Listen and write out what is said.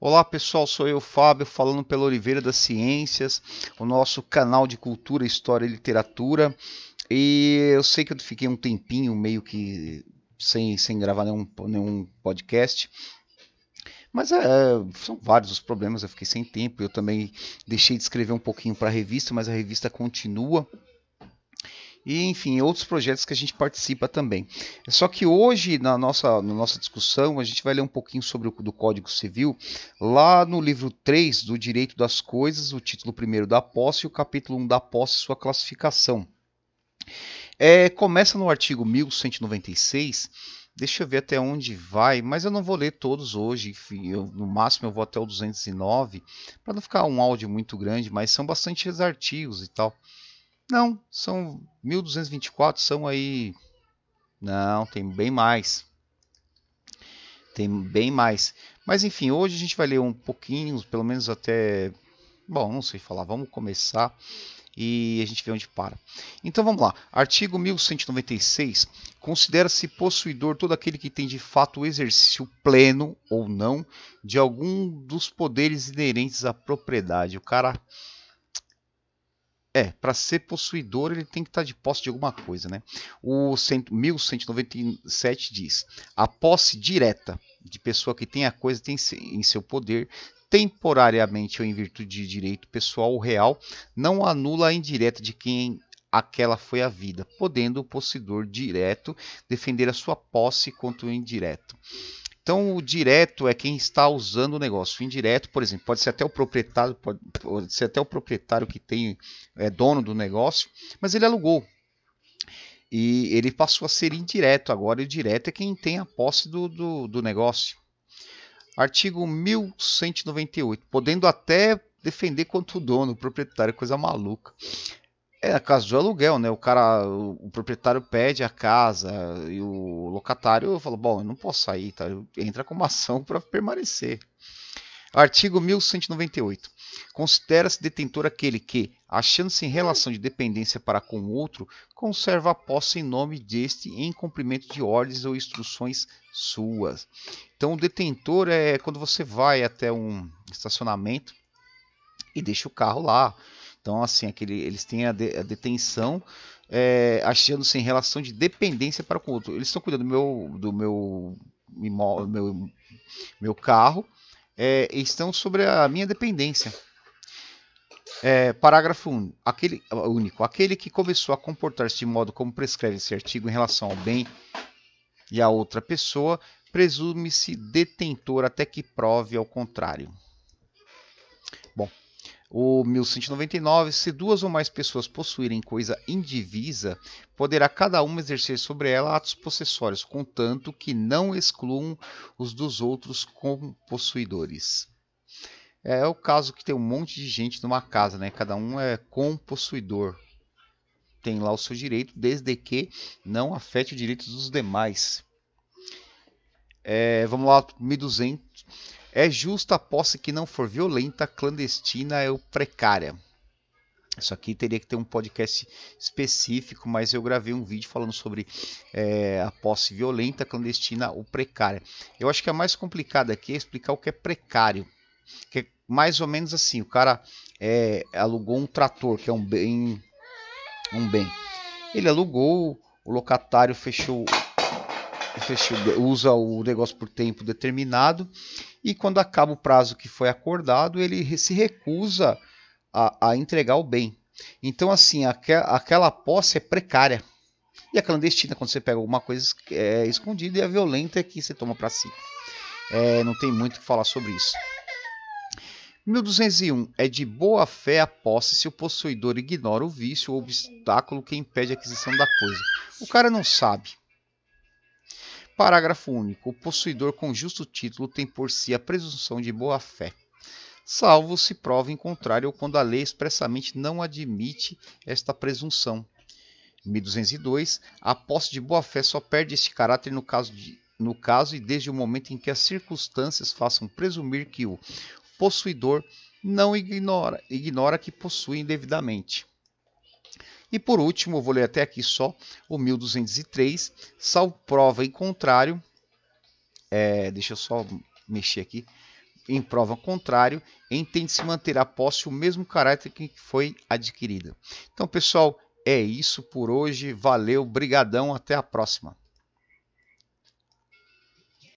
Olá pessoal, sou eu, Fábio, falando pela Oliveira das Ciências, o nosso canal de cultura, história e literatura. E eu sei que eu fiquei um tempinho meio que sem, sem gravar nenhum, nenhum podcast. Mas é, são vários os problemas, eu fiquei sem tempo. Eu também deixei de escrever um pouquinho para a revista, mas a revista continua e enfim, outros projetos que a gente participa também. Só que hoje, na nossa, na nossa discussão, a gente vai ler um pouquinho sobre o do Código Civil, lá no livro 3 do Direito das Coisas, o título primeiro da posse e o capítulo 1 da posse e sua classificação. É, começa no artigo 1196. Deixa eu ver até onde vai, mas eu não vou ler todos hoje. Enfim, eu, no máximo eu vou até o 209, para não ficar um áudio muito grande, mas são bastante artigos e tal. Não, são 1224, são aí. Não, tem bem mais. Tem bem mais. Mas enfim, hoje a gente vai ler um pouquinho, pelo menos até. Bom, não sei falar, vamos começar e a gente vê onde para. Então vamos lá. Artigo 1196. Considera-se possuidor todo aquele que tem de fato o exercício pleno ou não de algum dos poderes inerentes à propriedade. O cara é, para ser possuidor ele tem que estar tá de posse de alguma coisa, né? O 1197 diz: a posse direta de pessoa que tem a coisa tem em seu poder, temporariamente ou em virtude de direito pessoal ou real, não anula a indireta de quem aquela foi a vida, podendo o possuidor direto defender a sua posse contra o indireto. Então, o direto é quem está usando o negócio. O indireto, por exemplo, pode ser até o proprietário, pode, ser até o proprietário que tem é dono do negócio, mas ele alugou. E ele passou a ser indireto. Agora, o direto é quem tem a posse do, do, do negócio. Artigo 1198, podendo até defender contra o dono, o proprietário, coisa maluca. É a casa do aluguel, né? O cara, o, proprietário pede a casa e o locatário fala: Bom, eu não posso sair, tá? Entra com uma ação para permanecer. Artigo 1198. Considera-se detentor aquele que, achando-se em relação de dependência para com outro, conserva a posse em nome deste em cumprimento de ordens ou instruções suas. Então, o detentor é quando você vai até um estacionamento e deixa o carro lá então, assim, aquele, eles têm a, de, a detenção é, achando-se em relação de dependência para com o outro. Eles estão cuidando do meu, do meu, meu, meu carro é, estão sobre a minha dependência. É, parágrafo 1. Aquele, único. Aquele que começou a comportar-se de modo como prescreve esse artigo em relação ao bem e a outra pessoa, presume-se detentor até que prove ao contrário. Bom, o 1199, se duas ou mais pessoas possuírem coisa indivisa, poderá cada uma exercer sobre ela atos possessórios, contanto que não excluam os dos outros como possuidores. É o caso que tem um monte de gente numa casa, né? Cada um é compossuidor. Tem lá o seu direito, desde que não afete os direitos dos demais. É, vamos lá, 1200. É justa a posse que não for violenta, clandestina ou precária. Isso aqui teria que ter um podcast específico, mas eu gravei um vídeo falando sobre é, a posse violenta, clandestina ou precária. Eu acho que a mais complicada aqui é explicar o que é precário. Que é mais ou menos assim: o cara é, alugou um trator, que é um bem, um bem. Ele alugou, o locatário fechou, usa o negócio por tempo determinado e quando acaba o prazo que foi acordado, ele se recusa a, a entregar o bem. Então, assim, aqu aquela posse é precária. E a clandestina, quando você pega alguma coisa é, escondida, e a violenta é que você toma para si. É, não tem muito o que falar sobre isso. 1201. É de boa fé a posse se o possuidor ignora o vício ou obstáculo que impede a aquisição da coisa. O cara não sabe. Parágrafo único. O possuidor com justo título tem por si a presunção de boa-fé, salvo se prova em contrário ou quando a lei expressamente não admite esta presunção. 1202. A posse de boa-fé só perde este caráter no caso, de, no caso e desde o momento em que as circunstâncias façam presumir que o possuidor não ignora, ignora que possui indevidamente. E por último, vou ler até aqui só o 1203, salvo prova em contrário. É, deixa eu só mexer aqui. em prova contrário, entende-se manter a posse o mesmo caráter que foi adquirida. Então, pessoal, é isso por hoje. Valeu, brigadão, até a próxima.